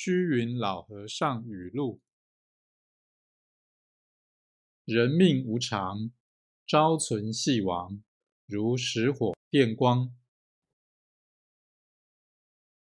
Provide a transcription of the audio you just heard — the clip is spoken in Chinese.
虚云老和尚语录人命无常朝存夕亡如石火电光